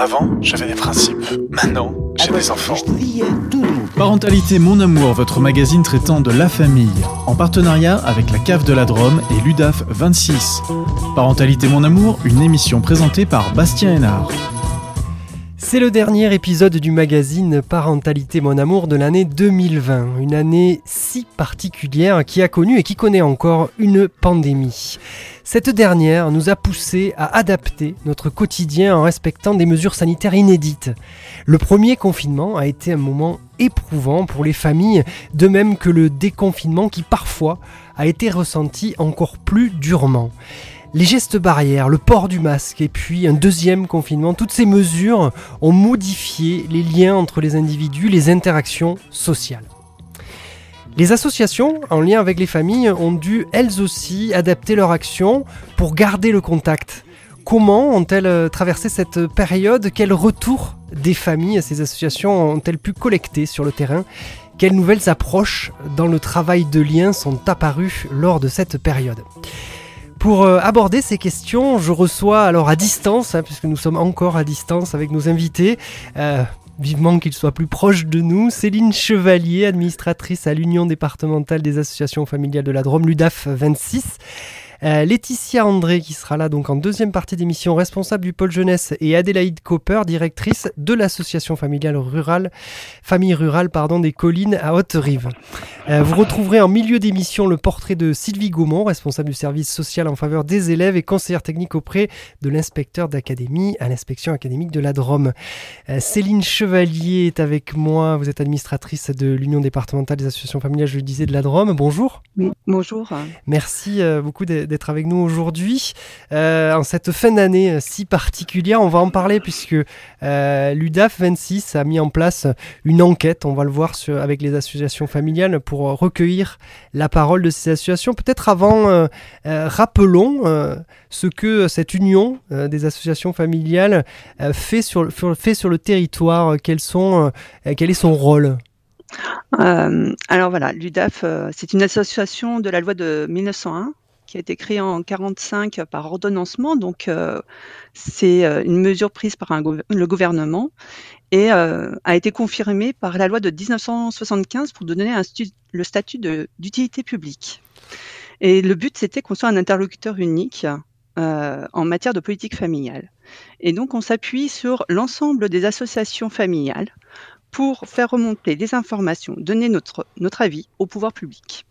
Avant, j'avais des principes. Maintenant, j'ai des enfants. Parentalité Mon Amour, votre magazine traitant de la famille, en partenariat avec la Cave de la Drôme et l'UDAF 26. Parentalité Mon Amour, une émission présentée par Bastien Hénard. C'est le dernier épisode du magazine Parentalité Mon Amour de l'année 2020, une année si particulière qui a connu et qui connaît encore une pandémie. Cette dernière nous a poussé à adapter notre quotidien en respectant des mesures sanitaires inédites. Le premier confinement a été un moment éprouvant pour les familles, de même que le déconfinement qui parfois a été ressenti encore plus durement les gestes barrières, le port du masque et puis un deuxième confinement, toutes ces mesures ont modifié les liens entre les individus, les interactions sociales. Les associations, en lien avec les familles, ont dû elles aussi adapter leur action pour garder le contact. Comment ont-elles traversé cette période? Quel retour des familles ces associations ont-elles pu collecter sur le terrain? Quelles nouvelles approches dans le travail de lien sont apparues lors de cette période? Pour euh, aborder ces questions, je reçois alors à distance, hein, puisque nous sommes encore à distance avec nos invités, euh, vivement qu'ils soient plus proches de nous, Céline Chevalier, administratrice à l'Union départementale des associations familiales de la Drôme, l'UDAF 26. Euh, Laetitia André qui sera là donc en deuxième partie d'émission, responsable du pôle jeunesse, et Adélaïde Copper, directrice de l'association familiale rurale, famille rurale pardon, des collines à Haute-Rive. Euh, vous retrouverez en milieu d'émission le portrait de Sylvie Gaumont, responsable du service social en faveur des élèves et conseillère technique auprès de l'inspecteur d'académie à l'inspection académique de la Drôme. Euh, Céline Chevalier est avec moi, vous êtes administratrice de l'Union départementale des associations familiales, je le disais, de la Drôme. Bonjour. Oui, bonjour. Merci beaucoup d'être avec nous aujourd'hui. Euh, en cette fin d'année euh, si particulière, on va en parler puisque euh, l'UDAF 26 a mis en place une enquête, on va le voir avec les associations familiales pour recueillir la parole de ces associations. Peut-être avant, rappelons ce que cette union des associations familiales fait, sur, fait sur le territoire, quels sont, quel est son rôle? Alors voilà, l'UDAF, c'est une association de la loi de 1901 qui a été créé en 45 par ordonnancement. Donc, euh, c'est euh, une mesure prise par le gouvernement et euh, a été confirmée par la loi de 1975 pour donner le statut d'utilité publique. Et le but, c'était qu'on soit un interlocuteur unique en matière de politique familiale. Et donc, on s'appuie sur l'ensemble des associations familiales pour faire remonter des informations, donner notre avis au pouvoir public.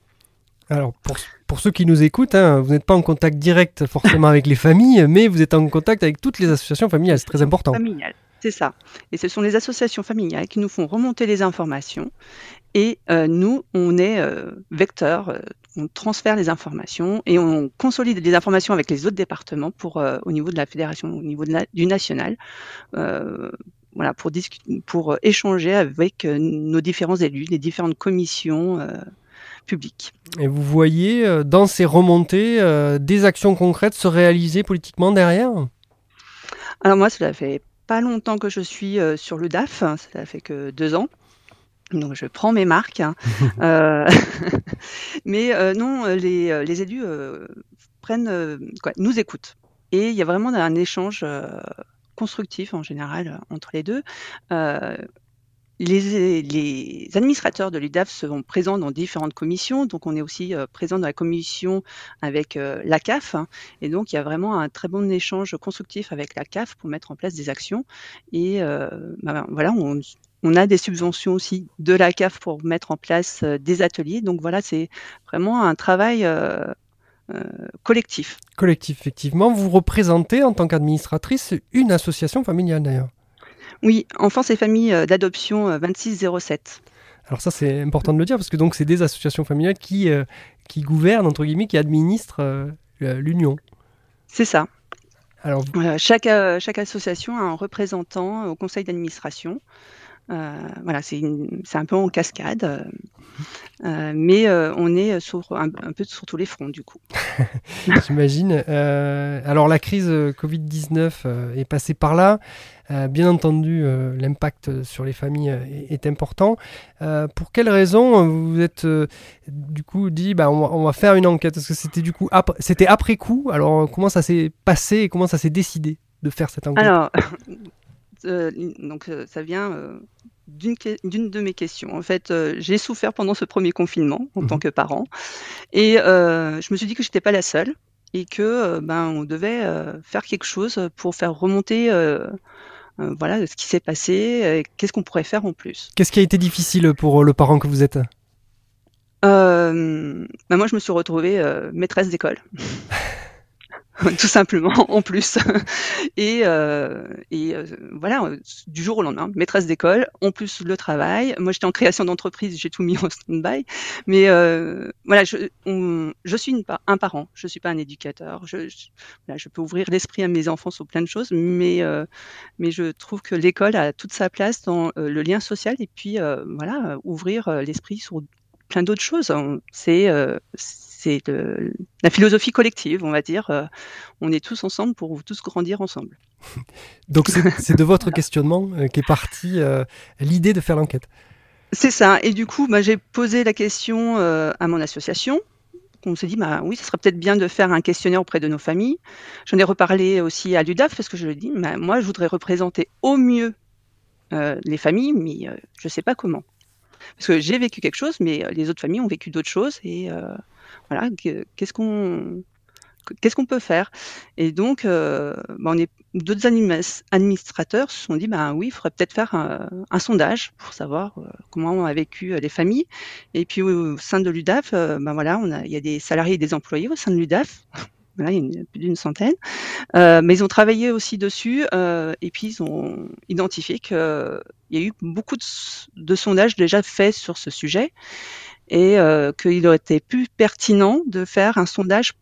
Alors, pour, pour, ceux qui nous écoutent, hein, vous n'êtes pas en contact direct forcément avec les familles, mais vous êtes en contact avec toutes les associations familiales, c'est très important. Familiales, c'est ça. Et ce sont les associations familiales qui nous font remonter les informations. Et euh, nous, on est euh, vecteur, euh, on transfère les informations et on consolide les informations avec les autres départements pour, au niveau de la fédération, au niveau du national. voilà, pour, pour échanger avec nos différents élus, les différentes commissions et vous voyez euh, dans ces remontées euh, des actions concrètes se réaliser politiquement derrière? Alors moi, cela fait pas longtemps que je suis euh, sur le DAF, ça fait que deux ans. Donc je prends mes marques. Hein. mais non, les, élus prennent, quoi, nous écoutent. Et il y a vraiment un échange constructif en général entre les deux. Les, administrateurs de l'UDAF sont présents dans différentes commissions, donc on est aussi euh, présent dans la commission avec euh, la CAF, hein. et donc il y a vraiment un très bon échange constructif avec la CAF pour mettre en place des actions. Et euh, bah, voilà, on, a des subventions aussi de la CAF pour mettre en place des ateliers. Donc voilà, c'est vraiment un travail collectif. Collectif, effectivement. Vous représentez en tant qu'administratrice une association familiale d'ailleurs. Oui, Enfance et familles euh, d'adoption 2607. Euh, Alors ça c'est important de le dire parce que donc c'est des associations familiales qui, euh, qui gouvernent entre guillemets, qui administrent l'union. C'est ça. Alors, chaque, chaque association a un représentant au conseil d'administration. Voilà, c'est un peu en cascade, mais on est sur, un, peu sur tous les fronts du coup. J'imagine. alors la crise Covid-19 est passée par là. Euh, bien entendu, euh, l'impact sur les familles euh, est, important. pour quelles raisons vous êtes du coup dit bah, on, va, faire une enquête? Est-ce que c'était du coup c'était après coup Alors comment ça s'est passé et comment ça s'est décidé de faire cette enquête? Alors, donc ça vient d'une de mes questions. En fait, j'ai souffert pendant ce premier confinement en tant mmh que parent et je me suis dit que j'étais pas la seule et que, ben, on devait, faire quelque chose pour faire remonter, voilà, ce qui s'est passé qu'est-ce qu'on pourrait faire en plus. Qu'est-ce qui a été difficile pour, le parent que vous êtes? Ben, moi je me suis retrouvée, maîtresse d'école. tout simplement en plus. et, euh, et euh, voilà, du jour au lendemain, maîtresse d'école, en plus le travail. Moi, j'étais en création d'entreprise, j'ai tout mis en stand-by. Mais euh, voilà, je, je suis un parent, je suis pas un éducateur. Je, je, je peux ouvrir l'esprit à mes enfants sur plein de choses, mais euh, mais je trouve que l'école a toute sa place dans euh, le lien social et puis euh, voilà, ouvrir l'esprit sur plein d'autres choses. C'est c'est la philosophie collective, on va dire. Euh, on est tous ensemble pour tous grandir ensemble. Donc c'est de votre questionnement euh, qu'est partie euh, l'idée de faire l'enquête. C'est ça. Et du coup, bah, j'ai posé la question à mon association. On s'est dit, bah, oui, ce serait peut-être bien de faire un questionnaire auprès de nos familles. J'en ai reparlé aussi à l'UDAF parce que je lui ai dit, bah, moi, je voudrais représenter au mieux les familles, mais je ne sais pas comment. Parce que j'ai vécu quelque chose, mais les autres familles ont vécu d'autres choses. Et voilà, qu'est-ce qu'on peut faire? Et donc, euh, bah, d'autres administrateurs se sont dit, bah oui, il faudrait peut-être faire un, sondage pour savoir euh, comment ont vécu euh, les familles. Et puis au sein de l'UDAF, ben voilà, on a, il y a des salariés et des employés au sein de l'UDAF. Voilà, il y a plus d'une centaine. mais ils ont travaillé aussi dessus et puis ils ont identifié qu'il y a eu beaucoup de sondages déjà faits sur ce sujet et euh, qu'il aurait été plus pertinent de faire un sondage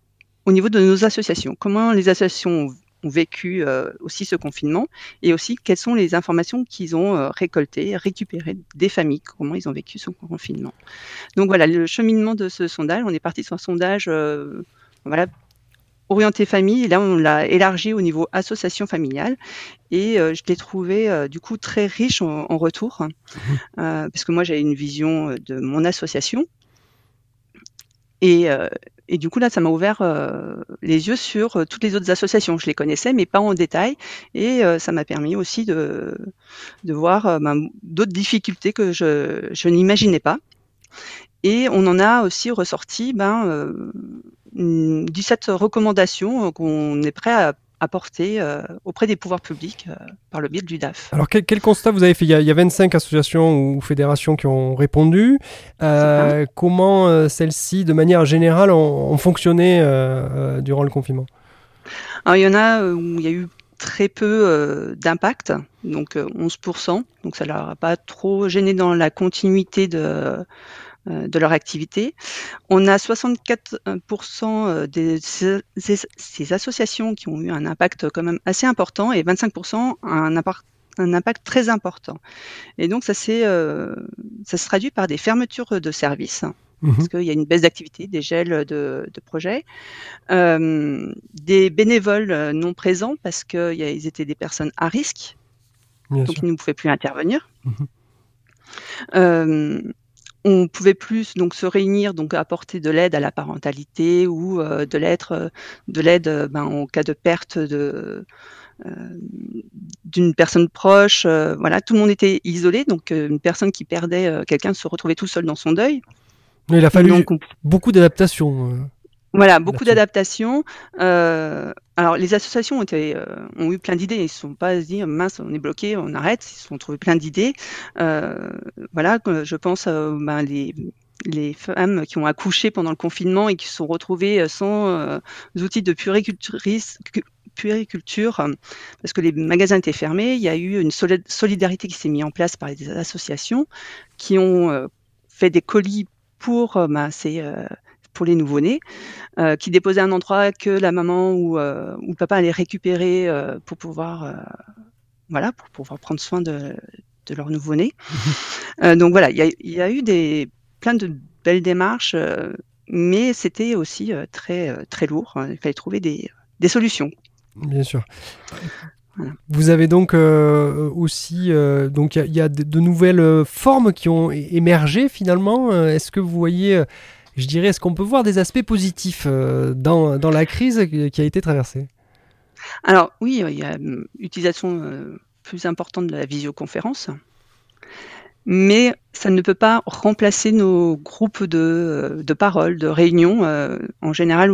au niveau de nos associations. Comment les associations ont vécu euh, aussi ce confinement et aussi quelles sont les informations qu'ils ont euh, récoltées, récupérées des familles, comment ils ont vécu ce confinement. Donc voilà, le cheminement de ce sondage, on est parti sur un sondage voilà, orienté famille. Et là, on l'a élargi au niveau association familiale. Et euh, je l'ai trouvé euh, du coup très riche en, retour, mmh. euh, parce que moi, j'avais une vision de mon association. Et, et du coup, là, ça m'a ouvert les yeux sur toutes les autres associations. Je les connaissais, mais pas en détail. Et ça m'a permis aussi de, de voir ben, d'autres difficultés que je, je n'imaginais pas. Et on en a aussi ressorti ben, 17 recommandations euh, qu'on est prêt à apporter euh, auprès des pouvoirs publics euh, par le biais du DAF. Alors quel, constat vous avez fait? Il y, a, 25 associations ou fédérations qui ont répondu. comment celles-ci, de manière générale, ont, fonctionné durant le confinement? Alors il y en a où il y a eu très peu d'impact, donc 11%, donc ça ne leur a pas trop gêné dans la continuité de de leur activité. On a 64% euh, des, ces, associations qui ont eu un impact quand même assez important et 25% un impact un impact très important. Et donc ça, euh, ça se traduit par des fermetures de services, mmh parce qu'il y a une baisse d'activité, des gels de, projets, des bénévoles non présents parce qu'ils étaient des personnes à risque, donc ils ne pouvaient plus intervenir. Mmh on pouvait plus donc se réunir, donc apporter de l'aide à la parentalité ou euh, de l'aide, euh, de l'aide euh, ben, en cas de perte de d'une personne proche. voilà, tout le monde était isolé, donc une personne qui perdait quelqu'un se retrouvait tout seul dans son deuil. il a fallu beaucoup d'adaptation. Voilà, beaucoup d'adaptations. Euh, alors, les associations ont, été, euh, ont eu plein d'idées. Ils ne se sont pas dit, mince, on est bloqué, on arrête. Ils se sont trouvés plein d'idées. Euh, voilà, je pense ben, les, les femmes qui ont accouché pendant le confinement et qui se sont retrouvées sans outils de puériculture, parce que les magasins étaient fermés. Il y a eu une solidarité qui s'est mise en place par les associations qui ont fait des colis pour ben, ces pour les nouveau-nés, euh, qui déposaient un endroit que la maman ou, euh, ou le papa allait récupérer euh, pour pouvoir, voilà, pour pouvoir prendre soin de, de leur nouveau-né. donc voilà, il y, a eu des, plein de belles démarches, mais c'était aussi très, très lourd. Il fallait trouver des, des solutions. Bien sûr. Vous avez donc aussi, donc il y, a de, de, nouvelles formes qui ont émergé finalement. Est-ce que vous voyez je dirais, est-ce qu'on peut voir des aspects positifs euh, dans, dans, la crise qui a été traversée? Alors oui, il y a l'utilisation euh, plus importante de la visioconférence. Mais ça ne peut pas remplacer nos groupes de, de parole, de réunion. Euh, en général,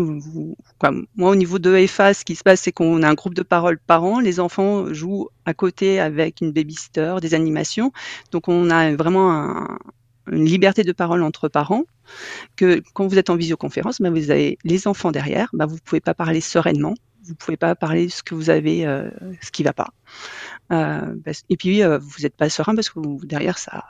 moi au niveau de EFA, ce qui se passe, c'est qu'on a un groupe de parole par an. Les enfants jouent à côté avec une babysitter, des animations. Donc on a vraiment un, une liberté de parole entre parents, que quand vous êtes en visioconférence, ben vous avez les enfants derrière, ben vous pouvez pas parler sereinement, vous pouvez pas parler ce que vous avez, euh, ce qui va pas. Euh, et puis euh, vous n'êtes pas serein parce que derrière ça,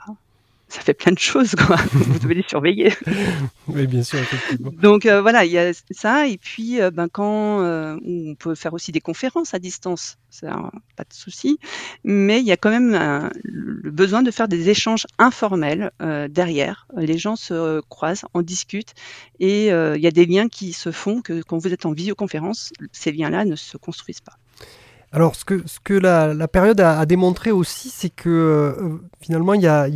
ça fait plein de choses, quoi. vous devez les surveiller. oui, bien sûr, effectivement. Donc euh, voilà, il y a ça. Et puis, euh, ben, quand euh, on peut faire aussi des conférences à distance, ça, pas de souci. Mais il y a quand même le besoin de faire des échanges informels derrière. Les gens se croisent, en discutent, et il y a des liens qui se font que quand vous êtes en visioconférence, ces liens-là ne se construisent pas. Alors, ce que, que la, période a, démontré aussi, c'est que finalement, il y a,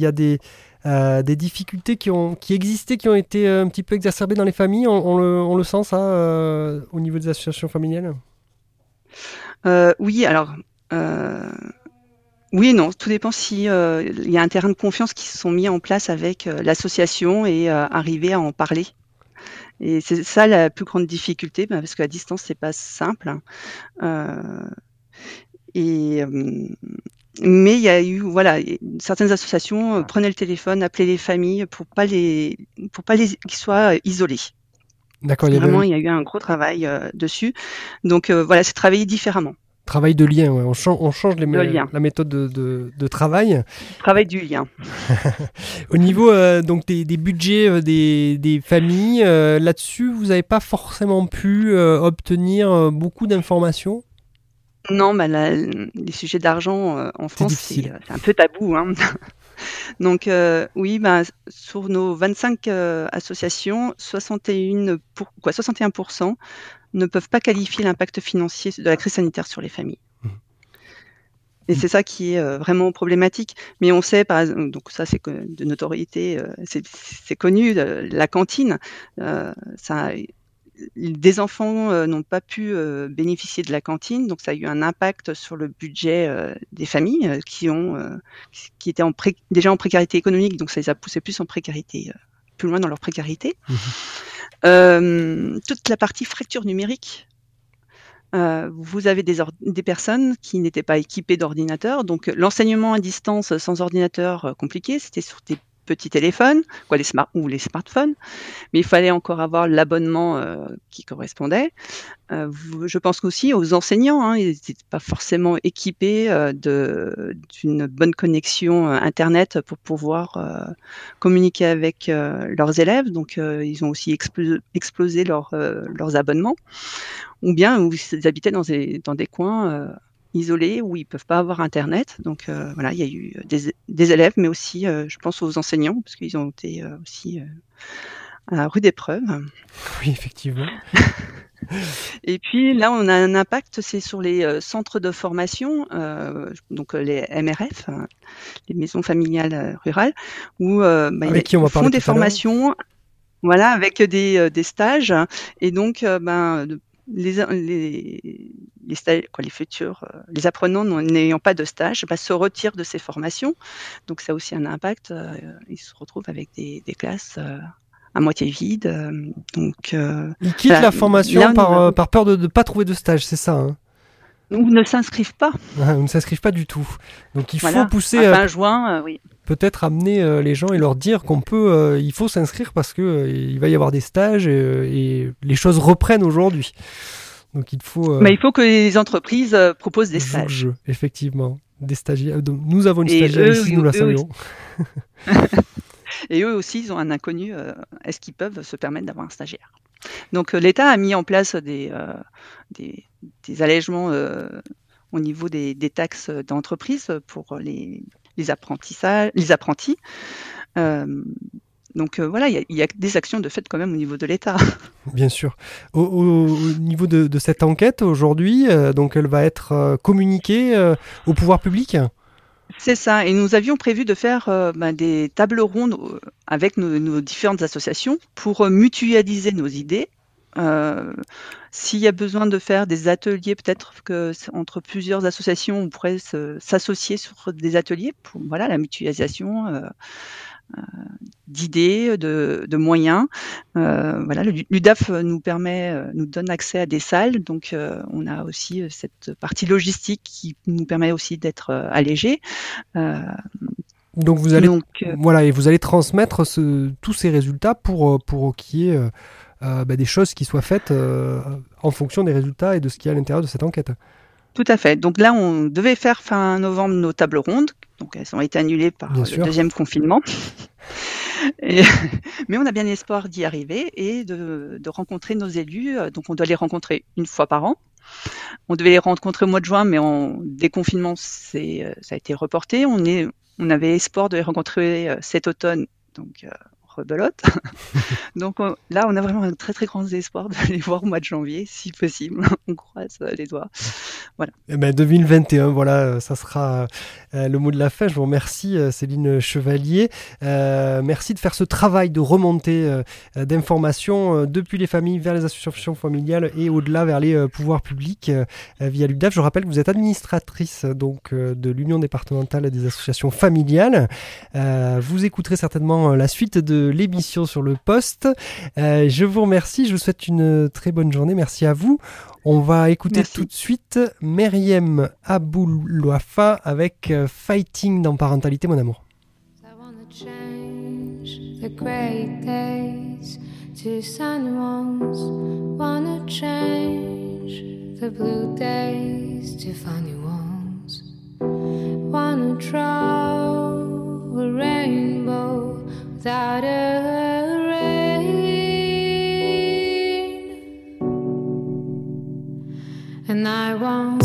euh, des difficultés qui, ont, qui existaient, qui ont été euh, un petit peu exacerbées dans les familles. On, le, sent, ça, euh, au niveau des associations familiales? Oui, alors. Oui non, tout dépend si il y a un terrain de confiance qui se sont mis en place avec l'association et arriver à en parler. Et c'est ça la plus grande difficulté, bah, parce qu'à distance c'est pas simple. Et mais il y a eu, voilà, certaines associations euh, prenaient le téléphone, appelaient les familles pour pas les, pour pas les qu'ils soient euh, isolés. D'accord. Vraiment, il y a eu un gros travail euh, dessus. Donc voilà, c'est travailler différemment. Travail de lien, ouais. on, change, on change les la méthode de, de, de, travail. Travail du lien. Au niveau donc des, des budgets des, des familles, là-dessus, vous n'avez pas forcément pu obtenir beaucoup d'informations? Non, bah, les sujets d'argent euh, en France, c'est euh, un peu tabou. Hein. Donc euh, oui, bah, sur nos 25 associations, 61 pour, quoi, 61% ne peuvent pas qualifier l'impact financier de la crise sanitaire sur les familles. Mmh. Et c'est ça qui est vraiment problématique. Mais on sait, par exemple, donc ça c'est de notoriété, c'est connu, la cantine, ça, des enfants euh, n'ont pas pu euh, bénéficier de la cantine, donc ça a eu un impact sur le budget euh, des familles qui ont qui étaient en déjà en précarité économique, donc ça les a poussés plus en précarité, plus loin dans leur précarité. Mmh. toute la partie fracture numérique. vous avez des, des personnes qui n'étaient pas équipées d'ordinateur, donc l'enseignement à distance sans ordinateur compliqué, c'était sur des petits téléphones, ou les smartphones, mais il fallait encore avoir l'abonnement euh, qui correspondait. Euh, je pense aussi aux enseignants, hein, ils n'étaient pas forcément équipés euh, d'une bonne connexion internet pour pouvoir communiquer avec leurs élèves, donc ils ont aussi explosé, leurs abonnements, ou bien ils habitaient dans des coins isolés où ils peuvent pas avoir internet. Donc euh, voilà, il y a eu des, élèves, mais aussi, euh, je pense aux enseignants, parce qu'ils ont été euh, aussi à rude épreuve. Oui, effectivement. Et puis là, on a un impact, c'est sur les centres de formation, donc les MRF, hein, les maisons familiales rurales, où bah, ils font des formations, voilà, avec des, des, stages, et donc ben, les, les, les, quoi, les futurs, euh, les apprenants n'ayant pas de stage, bah, se retirent de ces formations. Donc ça a aussi un impact. Euh, ils se retrouvent avec des, des classes euh, à moitié vides. donc, ils quittent la formation par, par, peur de ne pas trouver de stage, c'est ça hein? Ou ne s'inscrivent pas. Ou ne s'inscrivent pas du tout. Donc il faut pousser. À fin juin, oui peut-être amener les gens et leur dire qu'on peut, il faut s'inscrire parce que il va y avoir des stages et les choses reprennent aujourd'hui. Donc il faut. Euh, Mais il faut que les entreprises euh, proposent des stages. effectivement, des stagiaires. nous avons une stagiaire ici, nous la saluons. Et eux aussi, ils ont un inconnu. Euh, est-ce qu'ils peuvent se permettre d'avoir un stagiaire? Donc l'État a mis en place des, des, allègements au niveau des, des taxes d'entreprise pour les, les, apprentissages, les apprentis. Donc euh, voilà, il y, a des actions de fait quand même au niveau de l'État. Bien sûr. Au, niveau de, cette enquête aujourd'hui, euh, donc elle va être euh, communiquée au pouvoir public? C'est ça. Et nous avions prévu de faire ben, des tables rondes avec nos, différentes associations pour mutualiser nos idées s'il y a besoin de faire des ateliers, peut-être que entre plusieurs associations, on pourrait s'associer sur des ateliers pour voilà la mutualisation d'idées, de, moyens. voilà, l'UDAF nous permet, nous donne accès à des salles, donc on a aussi cette partie logistique qui nous permet aussi d'être allégé. Donc vous allez, voilà, et vous allez transmettre tous ces résultats pour, pour qu'il y ait euh, bah, des choses qui soient faites euh, en fonction des résultats et de ce qu'il y a à l'intérieur de cette enquête. Tout à fait. Donc là, on devait faire fin novembre nos tables rondes. Donc elles ont été annulées par le deuxième confinement. mais on a bien espoir d'y arriver et de, rencontrer nos élus. Donc on doit les rencontrer une fois par an. On devait les rencontrer au mois de juin, mais en déconfinement, c'est, ça a été reporté. On, est, on avait espoir de les rencontrer euh, cet automne. Donc belote. Donc là, on a vraiment un très très grand espoir de les voir au mois de janvier, si possible. on croise les doigts. Voilà. Eh ben 2021, voilà, ça sera euh, le mot de la fin. Je vous remercie, euh, Céline Chevalier. Euh, merci de faire ce travail de remontée d'informations depuis les familles vers les associations familiales et au-delà vers les pouvoirs publics via l'UDAF. Je rappelle que vous êtes administratrice donc de l'Union départementale des associations familiales. vous écouterez certainement la suite de l'émission sur le poste. Euh, je vous remercie, je vous souhaite une très bonne journée. Merci à vous. On va écouter tout de suite Meriem Aboulouafa avec euh, Fighting dans Parentalité, mon amour. the blue days to funny ones. Wanna draw a rainbow without a rain. And I want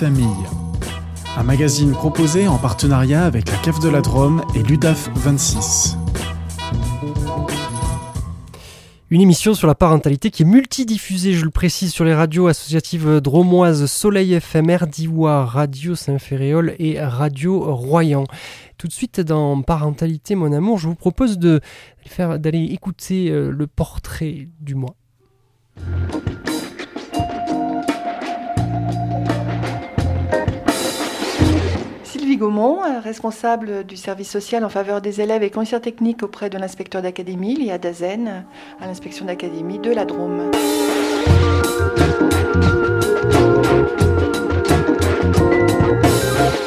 Un magazine proposé en partenariat avec la CAF de la Drôme et l'UDAF 26. Une émission sur la parentalité qui est multidiffusée, je le précise, sur les radios associatives dromoises Soleil FM, Diwa, Radio Saint-Ferréol et Radio Royan. Tout de suite dans Parentalité mon amour, je vous propose d'aller écouter euh, le portrait du mois. Gaumont, euh, responsable du service social en faveur des élèves et conseillère technique auprès de l'inspecteur d'académie, Lia Dazen, à l'inspection d'académie de la Drôme.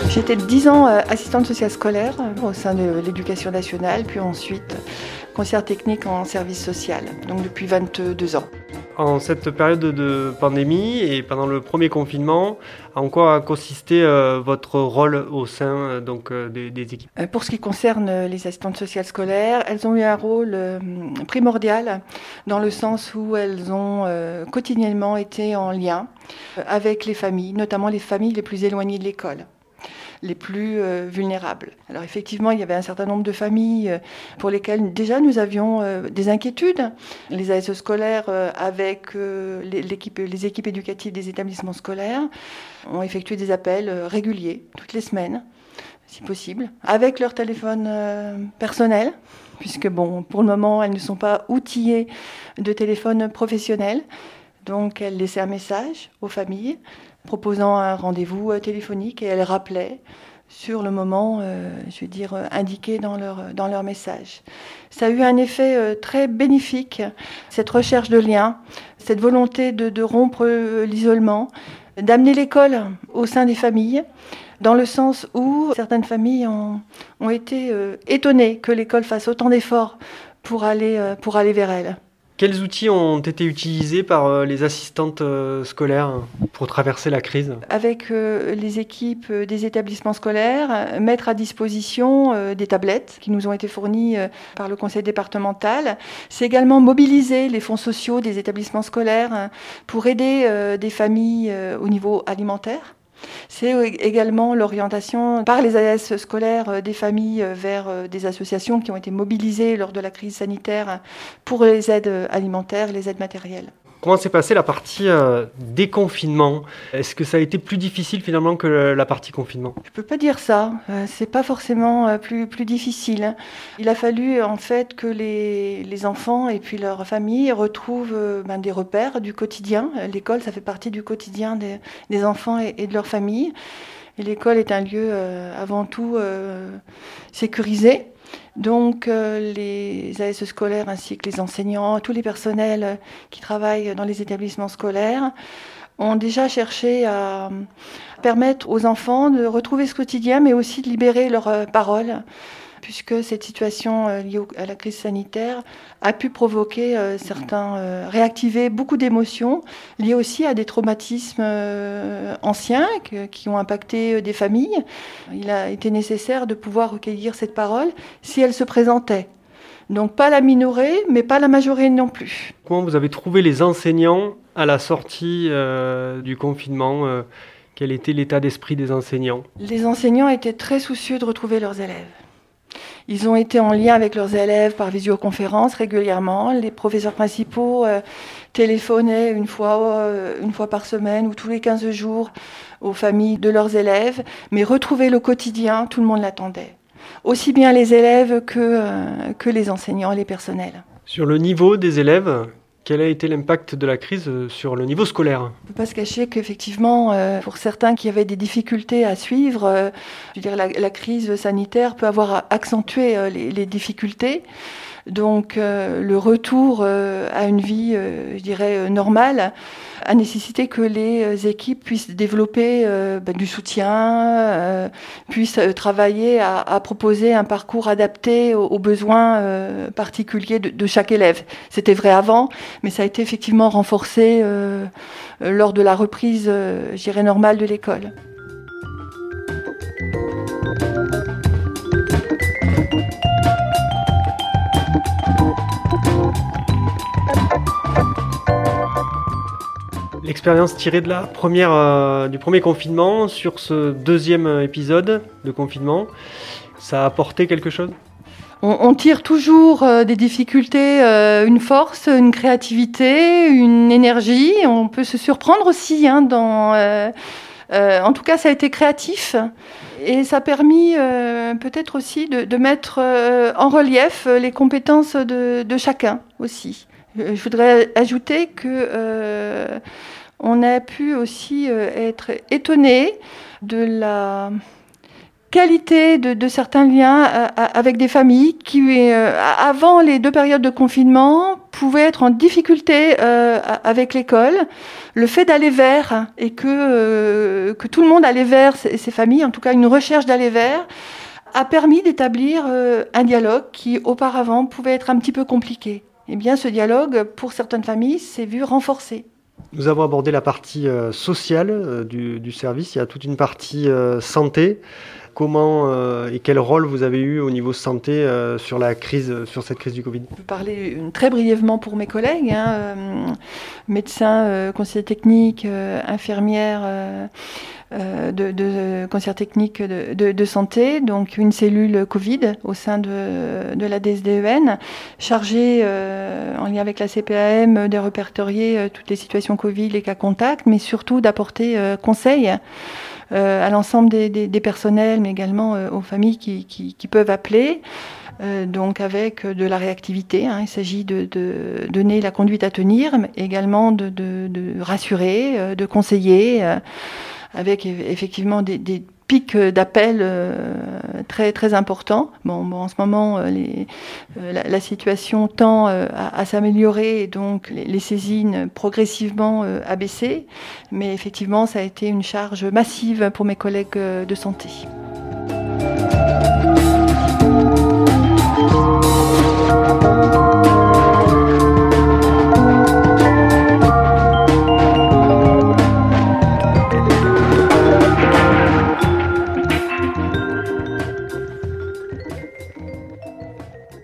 J'étais 10 ans euh, assistante sociale scolaire au sein de l'éducation nationale, puis ensuite conseillère technique en service social, donc depuis 22 ans. En cette période de pandémie et pendant le premier confinement, en quoi a consisté euh, votre rôle au sein euh, donc, euh, des, équipes? Pour ce qui concerne les assistantes sociales scolaires, elles ont eu un rôle primordial dans le sens où elles ont quotidiennement été en lien avec les familles, notamment les familles les plus éloignées de l'école les plus euh, vulnérables. Alors effectivement, il y avait un certain nombre de familles euh, pour lesquelles déjà nous avions euh, des inquiétudes. Les ASE scolaires avec les équipes éducatives des établissements scolaires ont effectué des appels réguliers, toutes les semaines, si possible, avec leur téléphone personnel puisque bon, pour le moment, elles ne sont pas outillées de téléphone professionnel. Donc, elles laissaient un message aux familles proposant un rendez-vous euh, téléphonique et elles rappelaient sur le moment, euh, je veux dire, euh, indiqué dans leur, dans leur message. Ça a eu un effet très bénéfique, cette recherche de lien, cette volonté de, de rompre l'isolement, d'amener l'école au sein des familles, dans le sens où certaines familles ont, ont été étonnées que l'école fasse autant d'efforts pour aller, pour aller vers elles. Quels outils ont été utilisés par euh, les assistantes euh, scolaires pour traverser la crise? Avec euh, les équipes des établissements scolaires, mettre à disposition des tablettes qui nous ont été fournies par le conseil départemental. C'est également mobiliser les fonds sociaux des établissements scolaires pour aider des familles au niveau alimentaire. C'est également l'orientation par les AS scolaires euh, des familles euh, vers euh, des associations qui ont été mobilisées lors de la crise sanitaire pour les aides alimentaires, les aides matérielles. Comment s'est passée la partie euh, déconfinement? Est-ce que ça a été plus difficile finalement que la partie confinement? Je peux pas dire ça. Euh, c'est pas forcément euh, plus, difficile. Il a fallu en fait que les, enfants et puis leurs familles retrouvent ben, des repères du quotidien. L'école, ça fait partie du quotidien des, enfants et, et, de leurs familles. Et l'école est un lieu avant tout sécurisé donc euh, les ASE scolaires ainsi que les enseignants, tous les personnels qui travaillent dans les établissements scolaires ont déjà cherché à permettre aux enfants de retrouver ce quotidien, mais aussi de libérer leur euh, parole puisque cette situation euh, liée à la crise sanitaire a pu provoquer euh, certains, euh, réactiver beaucoup d'émotions liées aussi à des traumatismes anciens qui ont impacté des familles. Il a été nécessaire de pouvoir recueillir cette parole si elle se présentait. Donc pas la minorer, mais pas la majorer non plus. Comment vous avez trouvé les enseignants à la sortie du confinement Quel était l'état d'esprit des enseignants? Les enseignants étaient très soucieux de retrouver leurs élèves. Ils ont été en lien avec leurs élèves par visioconférence régulièrement. Les professeurs principaux euh, téléphonaient une fois, euh, une fois par semaine ou tous les 15 jours aux familles de leurs élèves. Mais retrouver le quotidien, tout le monde l'attendait. Aussi bien les élèves que, euh, que les enseignants, les personnels. Sur le niveau des élèves, quel a été l'impact de la crise euh, sur le niveau scolaire On ne peut pas se cacher qu'effectivement, euh, pour certains qui avaient des difficultés à suivre, euh, la, crise sanitaire peut avoir accentué les, difficultés. Donc le retour à une vie, je dirais, normale a nécessité que les équipes puissent développer ben, du soutien, puissent travailler à, proposer un parcours adapté aux, besoins particuliers de, de, chaque élève. C'était vrai avant, mais ça a été effectivement renforcé euh, euh, lors de la reprise, euh, je dirais, normale de l'école. L'expérience tirée de la première, du premier confinement sur ce deuxième épisode de confinement, ça a apporté quelque chose? On, tire toujours des difficultés une force, une créativité, une énergie. On peut se surprendre aussi hein, dans euh, en tout cas, ça a été créatif et ça a permis euh, peut-être aussi de, mettre euh, en relief les compétences de, chacun aussi. Je voudrais ajouter que on a pu aussi être étonné de la qualité de, certains liens avec des familles qui, avant les deux périodes de confinement, pouvaient être en difficulté avec l'école le fait d'aller vers et que, euh, que tout le monde allait vers ces, familles, en tout cas une recherche d'aller vers, a permis d'établir euh, un dialogue qui auparavant pouvait être un petit peu compliqué. Eh bien ce dialogue, pour certaines familles, s'est vu renforcé. Nous avons abordé la partie euh, sociale du, du, service, il y a toute une partie santé. Comment euh, et quel rôle vous avez eu au niveau santé euh, sur la crise, sur cette crise du Covid? Je peux parler très brièvement pour mes collègues, hein, euh, médecins, conseillers techniques, infirmières. De, de conseillers techniques de, santé, donc une cellule Covid au sein de, de la DSDEN, chargée en lien avec la CPAM de répertorier toutes les situations Covid, les cas contacts, mais surtout d'apporter conseil euh, à l'ensemble des, des, personnels, mais également euh, aux familles qui, qui, qui peuvent appeler. Euh, donc avec de la réactivité. Hein. Il s'agit de, de, donner la conduite à tenir, mais également de, de rassurer, de conseiller, avec effectivement des, des pic d'appels euh, très très important. Bon, bon, en ce moment, euh, les, euh, la, la, situation tend à, à s'améliorer donc les, les, saisines progressivement à baisser. Mais effectivement, ça a été une charge massive pour mes collègues de santé.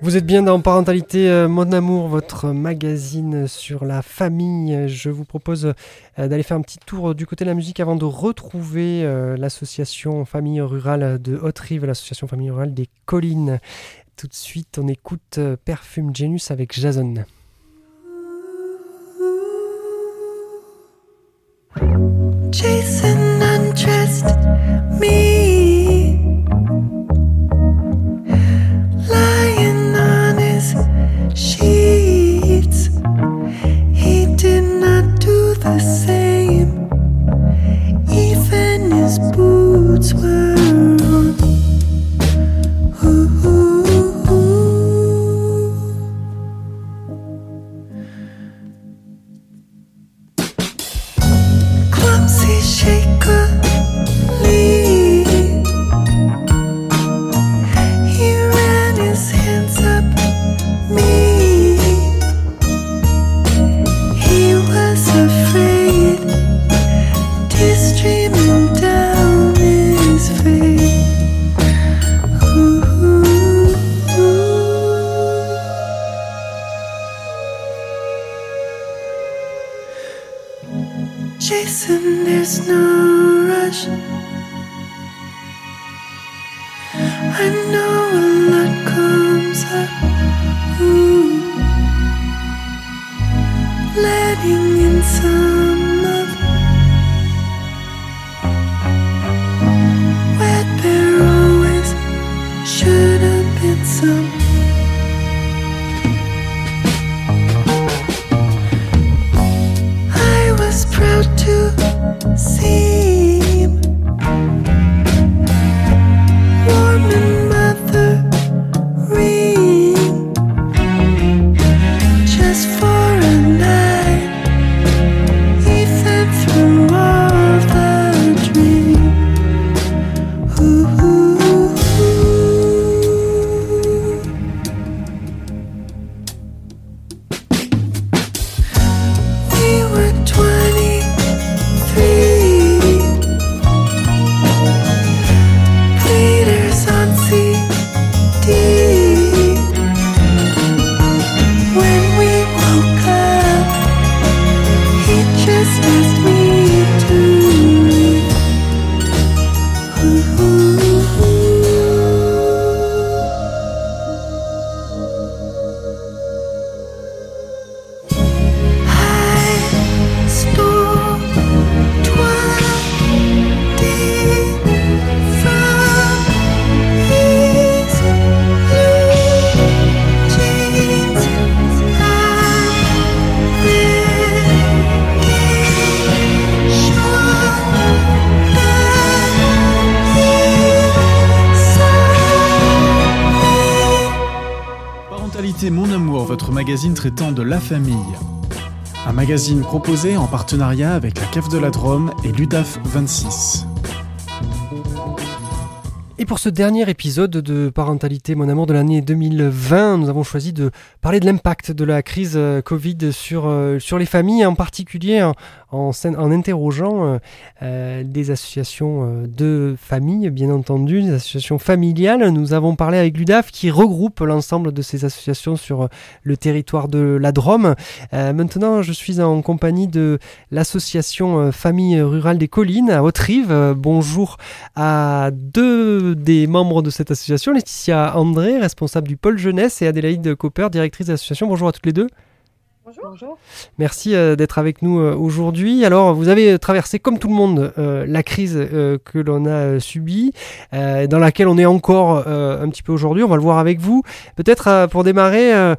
Vous êtes bien dans Parentalité euh, Mon Amour, votre magazine sur la famille. Je vous propose euh, d'aller faire un petit tour du côté de la musique avant de retrouver euh, l'association Famille Rurale de Haute-Rive, l'association Famille Rurale des Collines. Tout de suite, on écoute Perfume Genus avec Jason. the same, even his boots were. chasing, there's no rush. I know a lot comes up. Ooh. Letting in some. Mon Amour, votre magazine traitant de la famille. Un magazine proposé en partenariat avec la CAF de la Drôme et l'UDAF 26. Et pour ce dernier épisode de Parentalité Mon Amour de l'année 2020, nous avons choisi de parler de l'impact de la crise euh, Covid sur, euh, sur les familles, en particulier en, en, interrogeant euh, euh, des associations euh, de familles, bien entendu, des associations familiales. Nous avons parlé avec l'UDAF qui regroupe l'ensemble de ces associations sur le territoire de la Drôme. maintenant, je suis en compagnie de l'association Famille Rurale des Collines à Haute-Rive. bonjour à deux des membres de cette association, Laetitia André, responsable du pôle jeunesse, et Adélaïde Copper, directrice de l'association. Bonjour à toutes les deux. Bonjour. Merci euh, d'être avec nous euh, aujourd'hui. Alors, vous avez traversé, comme tout le monde, euh, la crise que l'on a subie, dans laquelle on est encore un petit peu aujourd'hui. On va le voir avec vous. Peut-être pour démarrer,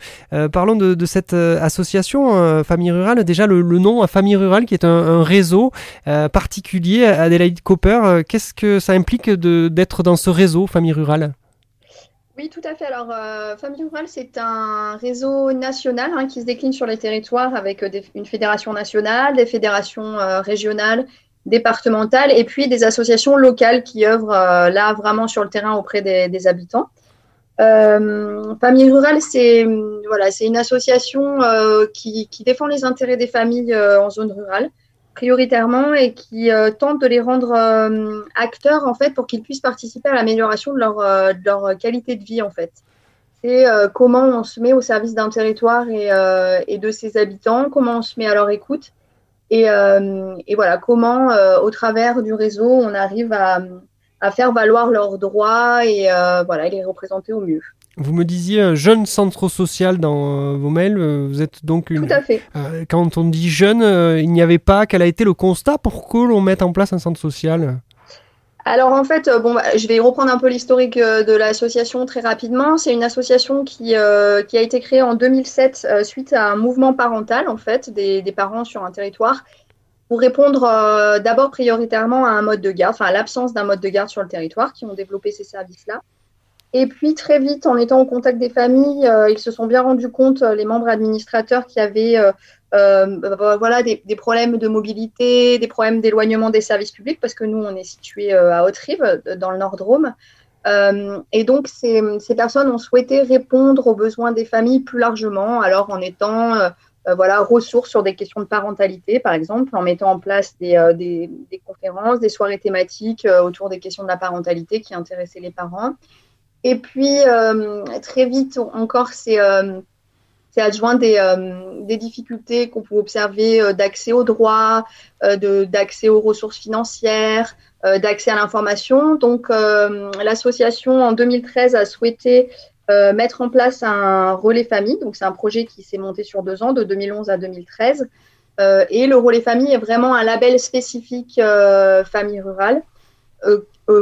parlons de, cette association Famille Rurale. Déjà, le, nom Famille Rurale, qui est un, réseau particulier. Adélaïde Copper, qu'est-ce que ça implique d'être dans ce réseau Famille Rurale? Oui, tout à fait. Alors, euh, Famille Rurale, c'est un réseau national hein, qui se décline sur les territoires avec euh, une fédération nationale, des fédérations euh, régionales, départementales et puis des associations locales qui œuvrent là vraiment sur le terrain auprès des, habitants. Famille Rurale, c'est une association qui, défend les intérêts des familles en zone rurale prioritairement et qui euh, tentent de les rendre euh, acteurs en fait pour qu'ils puissent participer à l'amélioration de leur, euh, qualité de vie en fait. C'est comment on se met au service d'un territoire et, de ses habitants, comment on se met à leur écoute et, voilà comment au travers du réseau on arrive à, faire valoir leurs droits et voilà les représenter au mieux. Vous me disiez euh, jeune centre social dans euh, vos mails. Euh, vous êtes donc une. Tout à fait. quand on dit jeune, il n'y avait pas. Quel a été le constat pour que l'on mette en place un centre social? Alors en fait, bon, bah, je vais reprendre un peu l'historique de l'association très rapidement. C'est une association qui, qui a été créée en 2007 suite à un mouvement parental en fait des, des parents sur un territoire pour répondre d'abord prioritairement à un mode de garde, enfin à l'absence d'un mode de garde sur le territoire, qui ont développé ces services-là. Et puis très vite, en étant au contact des familles, euh, ils se sont bien rendus compte, euh, les membres administrateurs, qu'il y avait euh, voilà, des, problèmes de mobilité, des problèmes d'éloignement des services publics, parce que nous, on est situé à Haute-Rive, dans le Nord-Drôme. et donc, ces, personnes ont souhaité répondre aux besoins des familles plus largement, alors en étant voilà, ressources sur des questions de parentalité, par exemple, en mettant en place des conférences, des soirées thématiques autour des questions de la parentalité qui intéressaient les parents. Et puis, euh, très vite encore, c'est euh, adjoint euh, des, difficultés qu'on peut observer d'accès aux droits, d'accès aux ressources financières, d'accès à l'information. Donc, l'association, en 2013, a souhaité mettre en place un relais famille. Donc, c'est un projet qui s'est monté sur deux ans, de 2011 à 2013. et le relais famille est vraiment un label spécifique famille rurale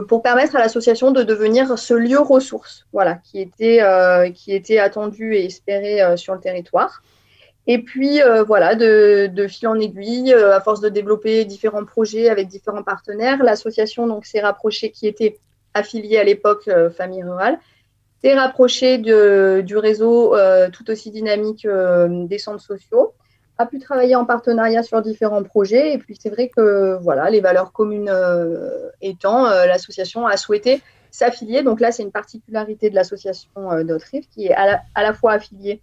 pour permettre à l'association de devenir ce lieu ressource, voilà, qui était, euh, qui était attendu et espéré euh, sur le territoire. Et puis, voilà, de, de, fil en aiguille, à force de développer différents projets avec différents partenaires, l'association donc s'est rapprochée, qui était affiliée à l'époque Famille Rurale, s'est rapprochée de, du réseau tout aussi dynamique des centres sociaux a pu travailler en partenariat sur différents projets. Et puis c'est vrai que voilà, les valeurs communes euh, étant, euh, l'association a souhaité s'affilier. Donc là, c'est une particularité de l'association euh, qui est à la, fois affiliée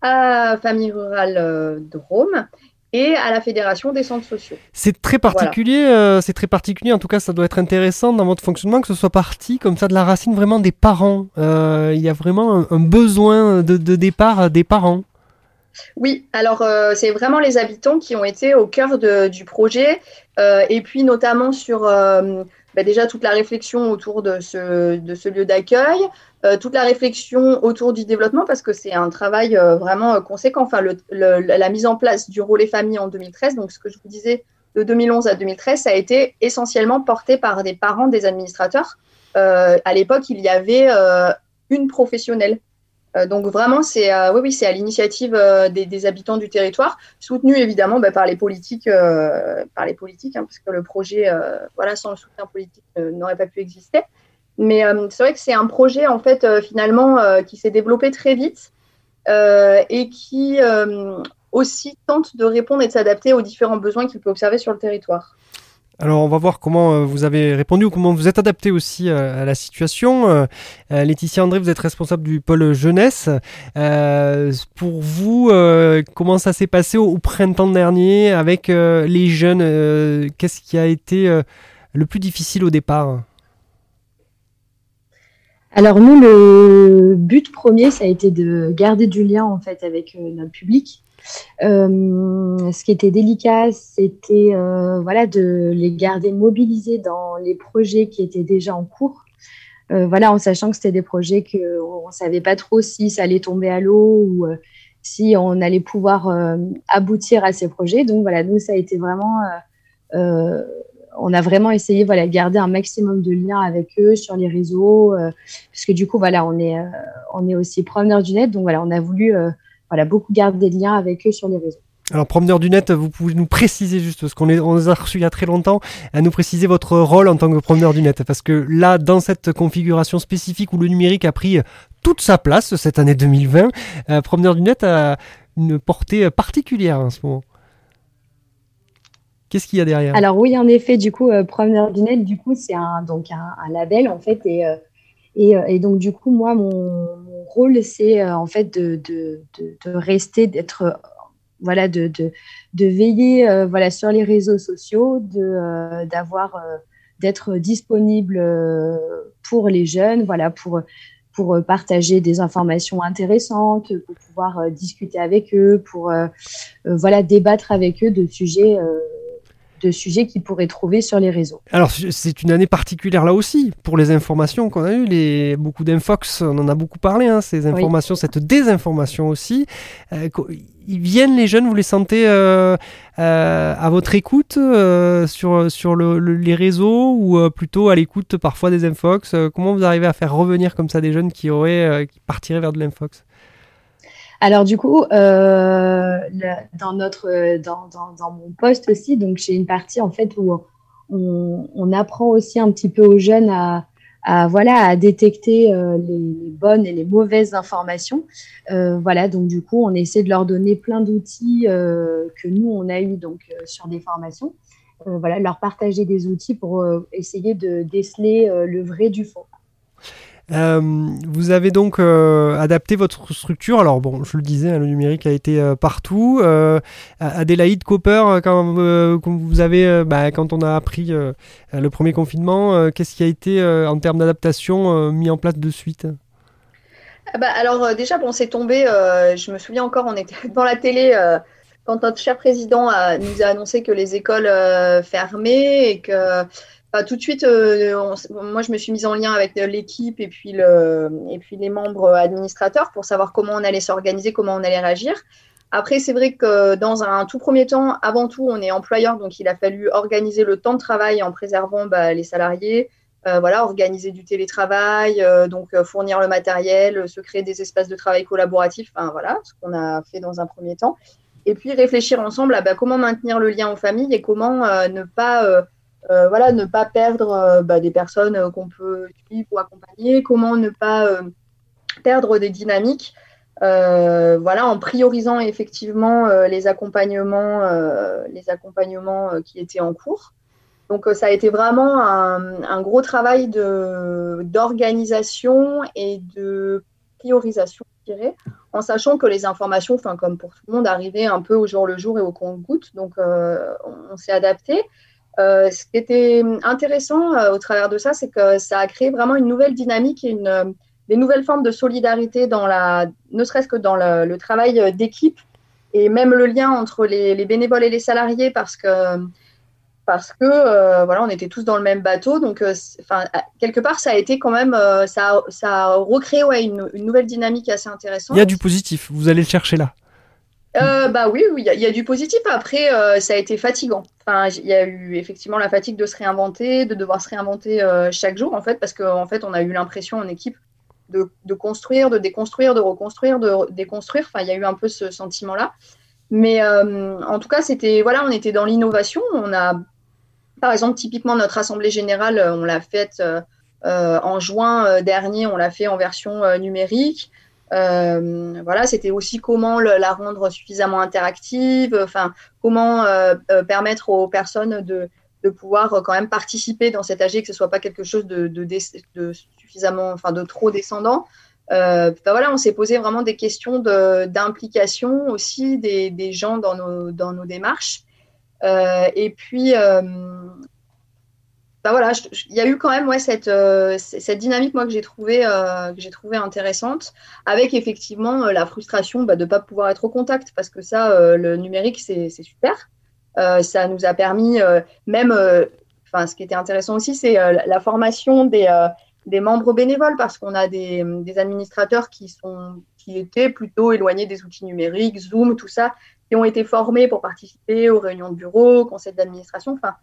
à Famille Rurale euh, Drôme et à la Fédération des centres sociaux. C'est très particulier, c'est très particulier. En tout cas, ça doit être intéressant dans votre fonctionnement que ce soit parti comme ça de la racine vraiment des parents. il y a vraiment un, besoin de, départ des parents. Oui, alors euh, c'est vraiment les habitants qui ont été au cœur du projet euh, et puis notamment sur euh, bah, déjà toute la réflexion autour de ce, lieu d'accueil, toute la réflexion autour du développement parce que c'est un travail vraiment conséquent. Enfin, la mise en place du relais famille en 2013, donc ce que je vous disais de 2011 à 2013, ça a été essentiellement porté par des parents des administrateurs. à l'époque, il y avait une professionnelle donc vraiment, c'est euh, oui, oui, c'est à l'initiative euh, des, habitants du territoire, soutenu évidemment bah, par les politiques, par les politiques, hein, parce que le projet, voilà, sans le soutien politique, n'aurait pas pu exister. Mais c'est vrai que c'est un projet en fait finalement qui s'est développé très vite et qui aussi tente de répondre et de s'adapter aux différents besoins qu'il peut observer sur le territoire. Alors on va voir comment euh, vous avez répondu ou comment vous êtes adapté aussi euh, à la situation. Euh, Laetitia André, vous êtes responsable du pôle jeunesse. pour vous, comment ça s'est passé au, printemps dernier avec les jeunes Qu'est-ce qui a été le plus difficile au départ? Alors nous, le but premier, ça a été de garder du lien en fait avec notre public. Euh, ce qui était délicat, c'était euh, voilà, de les garder mobilisés dans les projets qui étaient déjà en cours. Euh, voilà, en sachant que c'était des projets qu'on ne savait pas trop si ça allait tomber à l'eau ou si on allait pouvoir aboutir à ces projets. Donc voilà, nous, ça a été vraiment on a vraiment essayé voilà, de garder un maximum de liens avec eux sur les réseaux, parce que du coup, voilà, on est, on est aussi promeneur du net, donc voilà, on a voulu voilà, beaucoup garder des liens avec eux sur les réseaux. Alors, promeneur du net, vous pouvez nous préciser juste, parce qu'on on les a reçus il y a très longtemps, à nous préciser votre rôle en tant que promeneur du net. Parce que là, dans cette configuration spécifique où le numérique a pris toute sa place cette année 2020, euh, promeneur du net a une portée particulière en ce moment. Qu'est-ce qu'il y a derrière? Alors oui, en effet, du coup, euh, promeneur du net, du coup, c'est un, donc un, label en fait, et, euh, et, donc du coup, moi, mon, rôle, c'est euh, en fait de, rester, d'être, voilà, de, veiller euh, voilà, sur les réseaux sociaux, euh, d'avoir, d'être disponible pour les jeunes, voilà, pour, pour partager des informations intéressantes, pour pouvoir discuter avec eux, pour voilà, débattre avec eux de sujets de sujets qu'ils pourraient trouver sur les réseaux. Alors c'est une année particulière là aussi pour les informations qu'on a eues, les, beaucoup d'infox, on en a beaucoup parlé, hein, ces informations, cette désinformation aussi. Euh, ils viennent les jeunes, vous les sentez euh, euh, à votre écoute sur, sur les réseaux ou plutôt à l'écoute parfois des infox? Comment vous arrivez à faire revenir comme ça des jeunes qui, auraient, qui partiraient vers de l'infox? Alors du coup, euh, dans notre, dans, dans, mon poste aussi, donc j'ai une partie en fait où on, apprend aussi un petit peu aux jeunes à, voilà à détecter euh, les, bonnes et les mauvaises informations. Euh, voilà, donc du coup, on essaie de leur donner plein d'outils que nous on a eu donc sur des formations. voilà, leur partager des outils pour essayer de déceler le vrai du faux. Euh, vous avez donc euh, adapté votre structure. Alors bon, je le disais, hein, le numérique a été euh, partout. Adélaïde Cooper, quand, vous avez, bah, quand on a appris le premier confinement, qu'est-ce qui a été en termes d'adaptation mis en place de suite? Ah bah, alors déjà, bon, c'est tombé. je me souviens encore, on était devant la télé quand notre cher président nous a annoncé que les écoles fermaient et que tout de suite, euh, moi, je me suis mise en lien avec l'équipe et, puis le, et puis les membres administrateurs pour savoir comment on allait s'organiser, comment on allait réagir. Après, c'est vrai que dans un tout premier temps, avant tout, on est employeur, donc il a fallu organiser le temps de travail en préservant bah, les salariés, euh, voilà, organiser du télétravail, euh, donc fournir le matériel, se créer des espaces de travail collaboratifs, enfin voilà, ce qu'on a fait dans un premier temps. Et puis réfléchir ensemble à bah, comment maintenir le lien en famille et comment ne pas euh, voilà, ne pas perdre euh, bah, des personnes euh, qu'on peut suivre ou accompagner, comment ne pas perdre des dynamiques, voilà, en priorisant effectivement les accompagnements, les accompagnements qui étaient en cours. Donc ça a été vraiment un, gros travail d'organisation et de priorisation, en sachant que les informations, comme pour tout le monde, arrivaient un peu au jour le jour et au compte-goutte. Donc on s'est adapté. Euh, ce qui était intéressant euh, au travers de ça, c'est que ça a créé vraiment une nouvelle dynamique et euh, des nouvelles formes de solidarité, dans la, ne serait-ce que dans le, travail d'équipe et même le lien entre les, bénévoles et les salariés, parce que, parce que voilà, on était tous dans le même bateau. Donc, quelque part, ça a été quand même, ça, ça a recréé ouais, une nouvelle dynamique assez intéressante. Il y a du positif, vous allez le chercher là. Euh, bah oui, il y, a du positif. Après, euh, ça a été fatigant. Enfin, il y a eu effectivement la fatigue de se réinventer, de devoir se réinventer euh, chaque jour, en fait, parce qu'en fait, on a eu l'impression en équipe de, construire, de déconstruire, de reconstruire, de déconstruire. Enfin, il y a eu un peu ce sentiment-là. Mais en tout cas, c'était voilà, on était dans l'innovation. On a, par exemple, typiquement notre assemblée générale, on l'a faite en juin dernier, on l'a fait en version numérique. Voilà, c'était aussi comment la rendre suffisamment interactive, enfin comment permettre aux personnes de, de pouvoir quand même participer dans cet AG, que ce soit pas quelque chose de, de, suffisamment, enfin de trop descendant. Ben voilà, on s'est posé vraiment des questions d'implication aussi des, des, gens dans nos, dans nos démarches. et puis, bah voilà, il y a eu quand même ouais, cette, euh, cette dynamique moi que j'ai trouvé euh, trouvé intéressante, avec effectivement euh, la frustration bah, de ne pas pouvoir être au contact, parce que ça, le numérique, c'est super. ça nous a permis même, enfin, ce qui était intéressant aussi, c'est la formation des, des membres bénévoles, parce qu'on a des, des, administrateurs qui sont qui étaient plutôt éloignés des outils numériques, Zoom, tout ça, qui ont été formés pour participer aux réunions de bureau, au conseil d'administration. Enfin,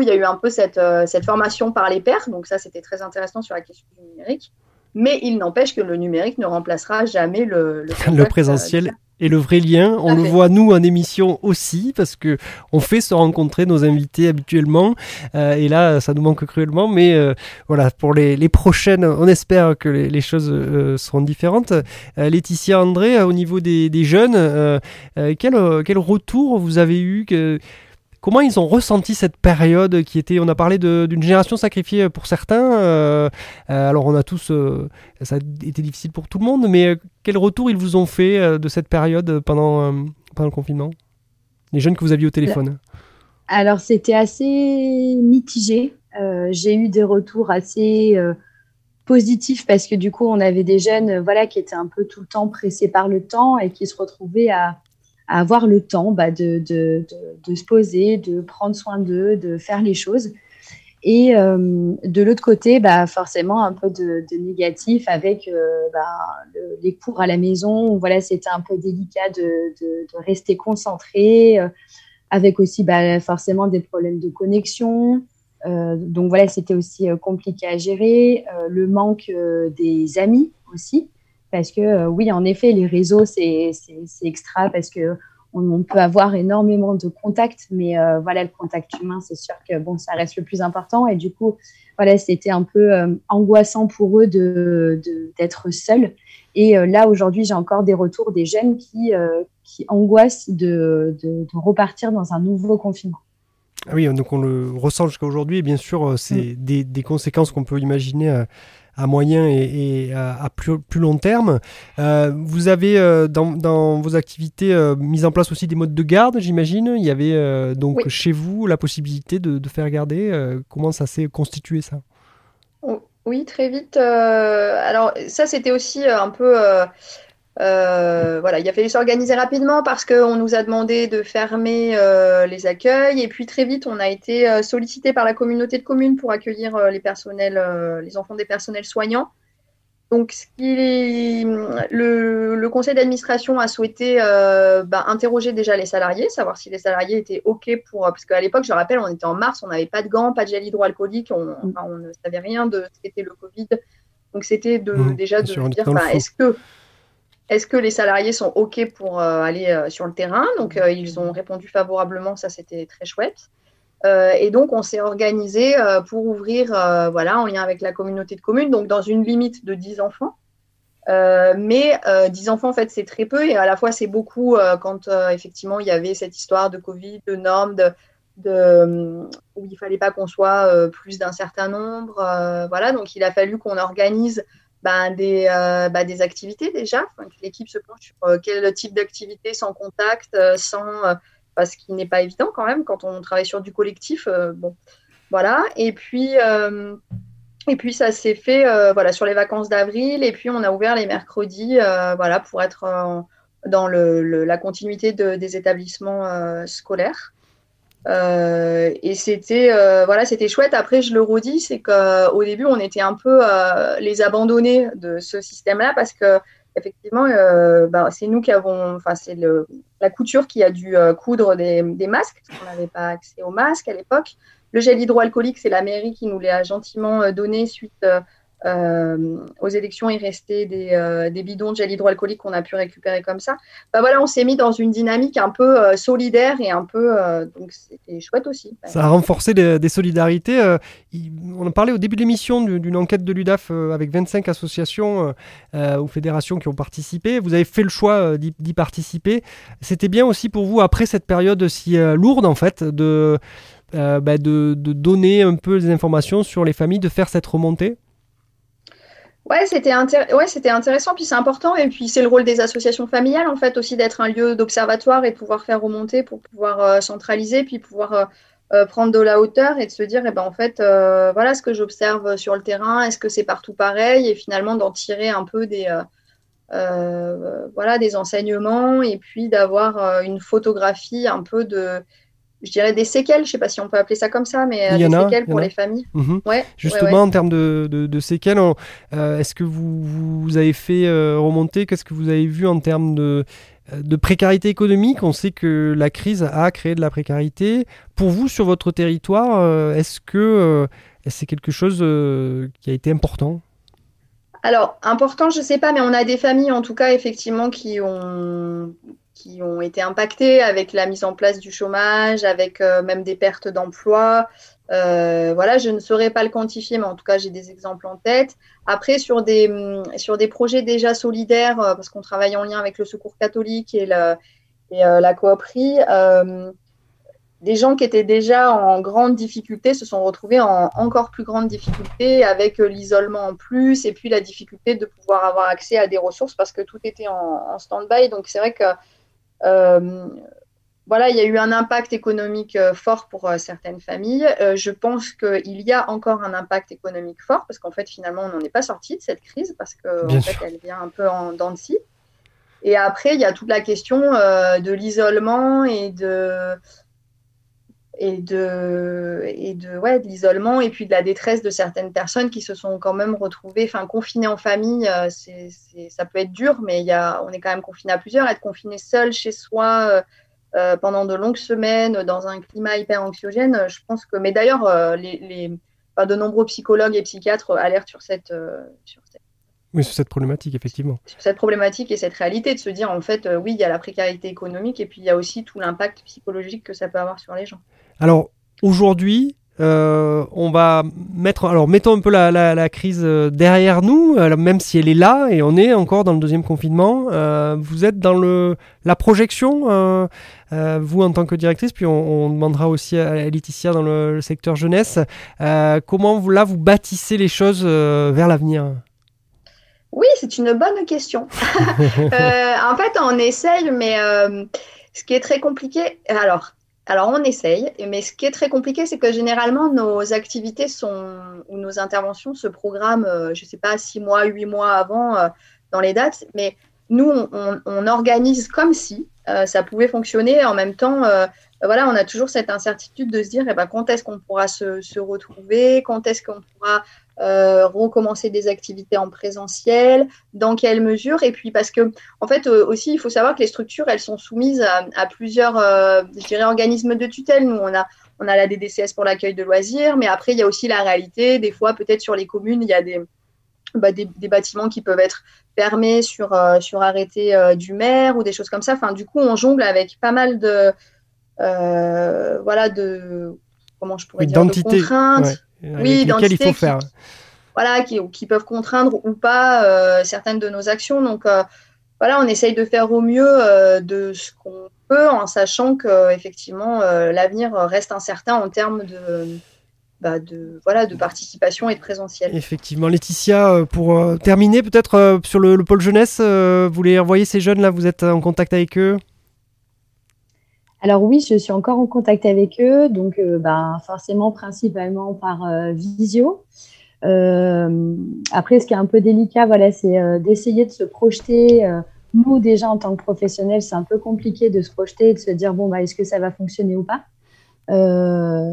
il y a eu un peu cette, euh, cette formation par les pairs. Donc ça, c'était très intéressant sur la question du numérique. Mais il n'empêche que le numérique ne remplacera jamais le, le, le présentiel. Euh, et le vrai lien, on le voit nous en émission aussi parce que on fait se rencontrer nos invités habituellement euh, et là ça nous manque cruellement mais voilà pour les, les, prochaines on espère que les, les choses seront différentes. Laetitia André au niveau des, des jeunes quel, quel retour vous avez eu que Comment ils ont ressenti cette période qui était, on a parlé d'une génération sacrifiée pour certains. Euh, euh, alors on a tous, euh, ça a été difficile pour tout le monde, mais quel retour ils vous ont fait de cette période pendant, pendant le confinement? Les jeunes que vous aviez au téléphone Alors c'était assez mitigé. J'ai eu des retours assez positifs parce que du coup on avait des jeunes voilà, qui étaient un peu tout le temps pressés par le temps et qui se retrouvaient à avoir le temps bah, de, de, de, se poser, de prendre soin d'eux, de faire les choses. Et euh, de l'autre côté, bah, forcément, un peu de, négatif avec euh, bah, les cours à la maison. Voilà, c'était un peu délicat de, rester concentré, euh, avec aussi bah, forcément des problèmes de connexion. donc voilà, c'était aussi compliqué à gérer. le manque des amis aussi. Parce que euh, oui, en effet, les réseaux, c'est extra parce que on, peut avoir énormément de contacts, mais euh, voilà, le contact humain, c'est sûr que bon, ça reste le plus important. Et du coup, voilà, c'était un peu euh, angoissant pour eux d'être de, seuls. Et là, aujourd'hui, j'ai encore des retours des jeunes qui, qui angoissent de, de, repartir dans un nouveau confinement. Ah oui, donc on le ressent jusqu'à aujourd'hui, et bien sûr, c'est mm. des, des, conséquences qu'on peut imaginer à moyen et, à, plus, plus, long terme. Euh, vous avez euh, dans, dans, vos activités euh, mis en place aussi des modes de garde, j'imagine. Il y avait donc chez vous la possibilité de, de faire garder. comment ça s'est constitué ça? Oui, très vite. alors ça, c'était aussi un peu euh, voilà, il a fallu s'organiser rapidement parce qu'on nous a demandé de fermer euh, les accueils et puis très vite on a été euh, sollicité par la communauté de communes pour accueillir les personnels, les enfants des personnels soignants. Donc, ce le, le, conseil d'administration a souhaité bah, interroger déjà les salariés, savoir si les salariés étaient OK pour. Parce qu'à l'époque, je rappelle, on était en mars, on n'avait pas de gants, pas de gel hydroalcoolique, on, on ne savait rien de ce qu'était le Covid. Donc, c'était de, mmh, déjà de dire bah, est-ce que est-ce que les salariés sont OK pour euh, aller euh, sur le terrain? Donc, euh, ils ont répondu favorablement, ça c'était très chouette. et donc, on s'est organisé pour ouvrir, voilà, en lien avec la communauté de communes, donc dans une limite de 10 enfants. mais 10 enfants, en fait, c'est très peu et à la fois, c'est beaucoup quand effectivement il y avait cette histoire de Covid, de normes, de, de, où il fallait pas qu'on soit plus d'un certain nombre. voilà, donc il a fallu qu'on organise bah, des, euh, bah, des activités déjà, que l'équipe se penche sur euh, quel type d'activité sans contact, euh, sans, ce qui n'est pas évident quand même quand on travaille sur du collectif. voilà. Et puis, et puis ça s'est fait voilà, sur les vacances d'avril, et puis on a ouvert les mercredis voilà, pour être dans le, la continuité de, des établissements scolaires. Euh, et c'était euh, voilà, c'était chouette. Après, je le redis, c'est qu'au début, on était un peu euh, les abandonnés de ce système-là parce que effectivement, bah, c'est nous qui avons, enfin, c'est la couture qui a dû coudre des, masques parce qu'on n'avait pas accès aux masques à l'époque. Le gel hydroalcoolique, c'est la mairie qui nous l'a gentiment donné suite euh, aux élections, il restait des, euh, des, bidons de gel hydroalcoolique qu'on a pu récupérer comme ça. Bah voilà, on s'est mis dans une dynamique un peu euh, solidaire et un peu. donc c'était chouette aussi. Ça a renforcé des, solidarités. on a parlé au début de l'émission d'une enquête de l'UDAF avec 25 associations ou fédérations qui ont participé. Vous avez fait le choix d'y participer. C'était bien aussi pour vous, après cette période si lourde en fait, de. Bah de, de, donner un peu des informations sur les familles, de faire cette remontée? Ouais, c'était intéressant, puis c'est important, et puis c'est le rôle des associations familiales en fait aussi d'être un lieu d'observatoire et pouvoir faire remonter pour pouvoir euh, centraliser, puis pouvoir euh, euh, prendre de la hauteur et de se dire, eh ben en fait, voilà ce que j'observe sur le terrain, est-ce que c'est partout pareil, et finalement d'en tirer un peu des voilà des enseignements, et puis d'avoir une photographie un peu de je dirais des séquelles, je ne sais pas si on peut appeler ça comme ça, mais euh, des séquelles pour les familles. Mhm. Ouais, Justement, en termes de, de, séquelles, euh, est-ce que vous, vous, avez fait euh, remonter, qu'est-ce que vous avez vu en termes de, de précarité économique? On sait que la crise a créé de la précarité. Pour vous, sur votre territoire, est-ce que c'est quelque chose qui a été important? Alors, important, je ne sais pas, mais on a des familles, en tout cas, effectivement, qui ont, ont été impactés avec la mise en place du chômage, avec euh, même des pertes d'emploi. Euh, voilà, je ne saurais pas le quantifier, mais en tout cas, j'ai des exemples en tête. Après, sur des, mm, sur des projets déjà solidaires, euh, parce qu'on travaille en lien avec le Secours catholique et, le, et la cooprie, des gens qui étaient déjà en grande difficulté se sont retrouvés en encore plus grande difficulté avec l'isolement en plus et puis la difficulté de pouvoir avoir accès à des ressources parce que tout était en, stand-by. Donc, c'est vrai que euh, voilà, il y a eu un impact économique euh, fort pour euh, certaines familles. je pense qu'il y a encore un impact économique fort parce qu'en fait, finalement, on n'en est pas sorti de cette crise parce qu'en fait, elle vient un peu en dents de scie. Et après, il y a toute la question de l'isolement et de, et de, et de, ouais, de l'isolement et puis de la détresse de certaines personnes qui se sont quand même retrouvées, enfin, confinées en famille. Euh, c'est, ça peut être dur, mais il y a, on est quand même confiné à plusieurs. Être confiné seul chez soi euh, euh, pendant de longues semaines dans un climat hyper anxiogène, je pense que. Mais d'ailleurs, les, les de nombreux psychologues et psychiatres alertent sur cette, sur cette oui, sur cette problématique, effectivement. Sur cette problématique et cette réalité de se dire, en fait, oui, il y a la précarité économique et puis il y a aussi tout l'impact psychologique que ça peut avoir sur les gens. Alors aujourd'hui, euh, on va mettre, alors mettons un peu la, crise euh, derrière nous, même si elle est là et on est encore dans le deuxième confinement. Euh, vous êtes dans le, la projection, vous en tant que directrice, puis on, demandera aussi à Laetitia dans le, secteur jeunesse. comment vous, là vous bâtissez les choses vers l'avenir? Oui, c'est une bonne question. en fait, on essaye, mais ce qui est très compliqué, alors alors on essaye, mais ce qui est très compliqué, c'est que généralement nos activités sont ou nos interventions se programment, euh, je ne sais pas, six mois, huit mois avant euh, dans les dates, mais nous on, organise comme si euh, ça pouvait fonctionner. En même temps, voilà, on a toujours cette incertitude de se dire, eh ben, quand est-ce qu'on pourra se, retrouver, quand est-ce qu'on pourra euh, recommencer des activités en présentiel, dans quelle mesure, et puis parce que en fait euh, aussi il faut savoir que les structures elles sont soumises à, plusieurs, euh, je dirais, organismes de tutelle. Nous on a on a la DDCS pour l'accueil de loisirs, mais après il y a aussi la réalité. Des fois peut-être sur les communes il y a des bah, des, bâtiments qui peuvent être fermés sur sur arrêté du maire ou des choses comme ça. Enfin du coup on jongle avec pas mal de voilà de comment je pourrais dire de contraintes oui, dans il faut faire. voilà, qui, qui, peuvent contraindre ou pas euh, certaines de nos actions. Donc euh, voilà, on essaye de faire au mieux euh, de ce qu'on peut en sachant que effectivement l'avenir reste incertain en termes de, bah, de, voilà, de participation et de présentiel. Effectivement. Laetitia, pour terminer, peut-être sur le, le, pôle jeunesse, vous voulez envoyer ces jeunes là, vous êtes en contact avec eux? Alors oui, je suis encore en contact avec eux, donc euh, ben, forcément principalement par euh, visio. Euh, après, ce qui est un peu délicat, voilà, c'est d'essayer de se projeter. nous, déjà en tant que professionnels, c'est un peu compliqué de se projeter et de se dire bon, bah, est-ce que ça va fonctionner ou pas?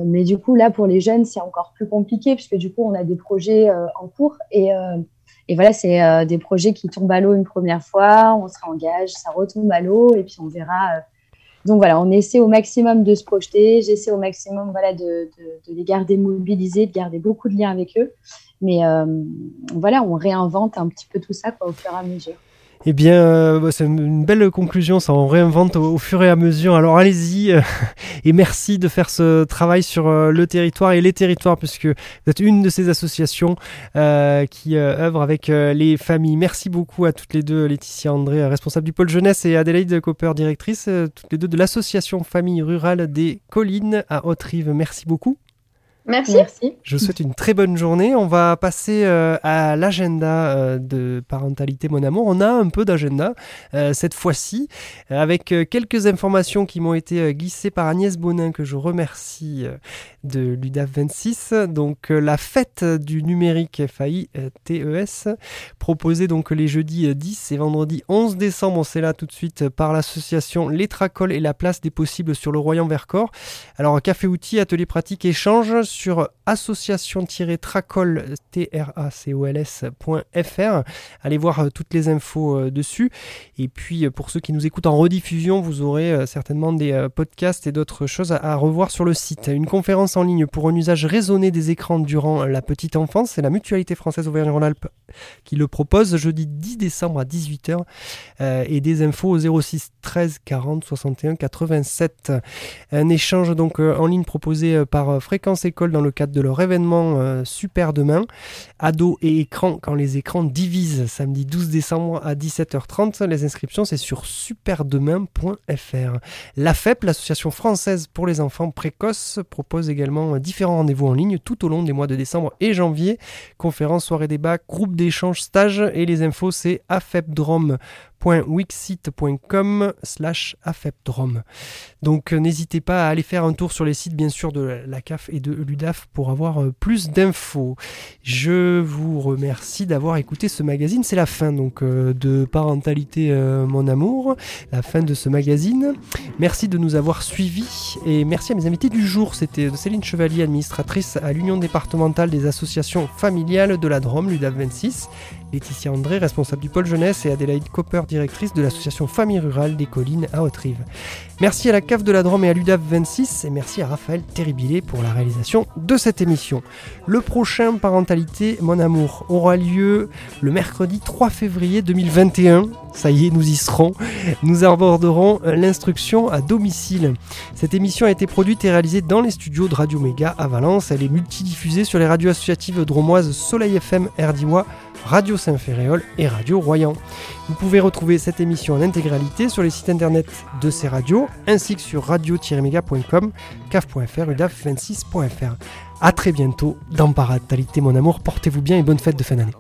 Mais du coup, là, pour les jeunes, c'est encore plus compliqué puisque du coup, on a des projets en cours et, et voilà, c'est des projets qui tombent à l'eau une première fois, on se réengage, ça retombe à l'eau et puis on verra donc voilà, on essaie au maximum de se projeter. J'essaie au maximum voilà, de, les garder mobilisés, de garder beaucoup de liens avec eux. Mais voilà, on réinvente un petit peu tout ça au fur et à mesure. Eh bien, euh, bah, c'est une belle conclusion, ça on réinvente au, fur et à mesure. Alors allez-y euh, et merci de faire ce travail sur euh, le territoire et les territoires, puisque vous êtes une de ces associations qui œuvre avec les familles. Merci beaucoup à toutes les deux, Laetitia André, responsable du pôle jeunesse, et Adélaïde Copper, directrice, toutes les deux de l'association Famille Rurale des Collines à Haute-Rive. Merci beaucoup. Merci. Je vous souhaite une très bonne journée. On va passer euh, à l'agenda euh, de parentalité Mon Amour. On a un peu d'agenda euh, cette fois-ci, avec quelques informations qui m'ont été glissées par Agnès Bonin, que je remercie de l'UDAF 26. Donc la fête du numérique FAI TES, proposée donc les jeudis 10 et vendredi 11 décembre. C'est là tout de suite par l'association Les Tracoles et la place des possibles sur le Royan Vercors. Alors café outils, atelier pratique, échange sur association-tracol.fr. Allez voir euh, toutes les infos euh, dessus. Et puis euh, pour ceux qui nous écoutent en rediffusion, vous aurez certainement des podcasts et d'autres choses à revoir sur le site. Une conférence en ligne pour un usage raisonné des écrans durant la petite enfance. C'est la Mutualité française Auvergne-Rhône-Alpes qui le propose jeudi 10 décembre à 18h. et des infos au 06 13 40 61 87. Un échange donc en ligne proposé par Fréquence École dans le cadre de leur événement euh, Super Demain, Ados et écran quand les écrans divisent, samedi 12 décembre à 17h30. Les inscriptions, c'est sur superdemain.fr. La FEP, l'association française pour les enfants précoces, propose également différents rendez-vous en ligne tout au long des mois de décembre et janvier. Conférences, soirées débat, groupe d'échange, stages et les infos, c'est afepdrome.fr slash. Donc euh, n'hésitez pas à aller faire un tour sur les sites bien sûr de la CAF et de l'UDAF pour avoir euh, plus d'infos. Je vous remercie d'avoir écouté ce magazine. C'est la fin donc euh, de Parentalité Mon Amour, la fin de ce magazine. Merci de nous avoir suivis et merci à mes invités du jour. C'était Céline Chevalier, administratrice à l'Union départementale des associations familiales de la Drôme, l'UDAF 26 Laetitia André, responsable du pôle jeunesse, et Adélaïde Copper, directrice de l'association Famille Rurale des Collines à Haute-Rive. Merci à la CAF de la Drôme et à l'UDAF 26, et merci à Raphaël Terribilé pour la réalisation de cette émission. Le prochain Parentalité Mon Amour aura lieu le mercredi 3 février 2021. Ça y est, nous y serons. Nous aborderons l'instruction à domicile. Cette émission a été produite et réalisée dans les studios de Radio Méga à Valence. Elle est multidiffusée sur les radios associatives dromoises Soleil FM, RDIWA, Radio Saint-Ferréol et Radio Royan. Vous pouvez retrouver cette émission en intégralité sur les sites internet de ces radios ainsi que sur radio-méga.com, caf.fr, udaf26.fr. A très bientôt dans Paratalité mon amour, portez-vous bien et bonne fête de fin d'année.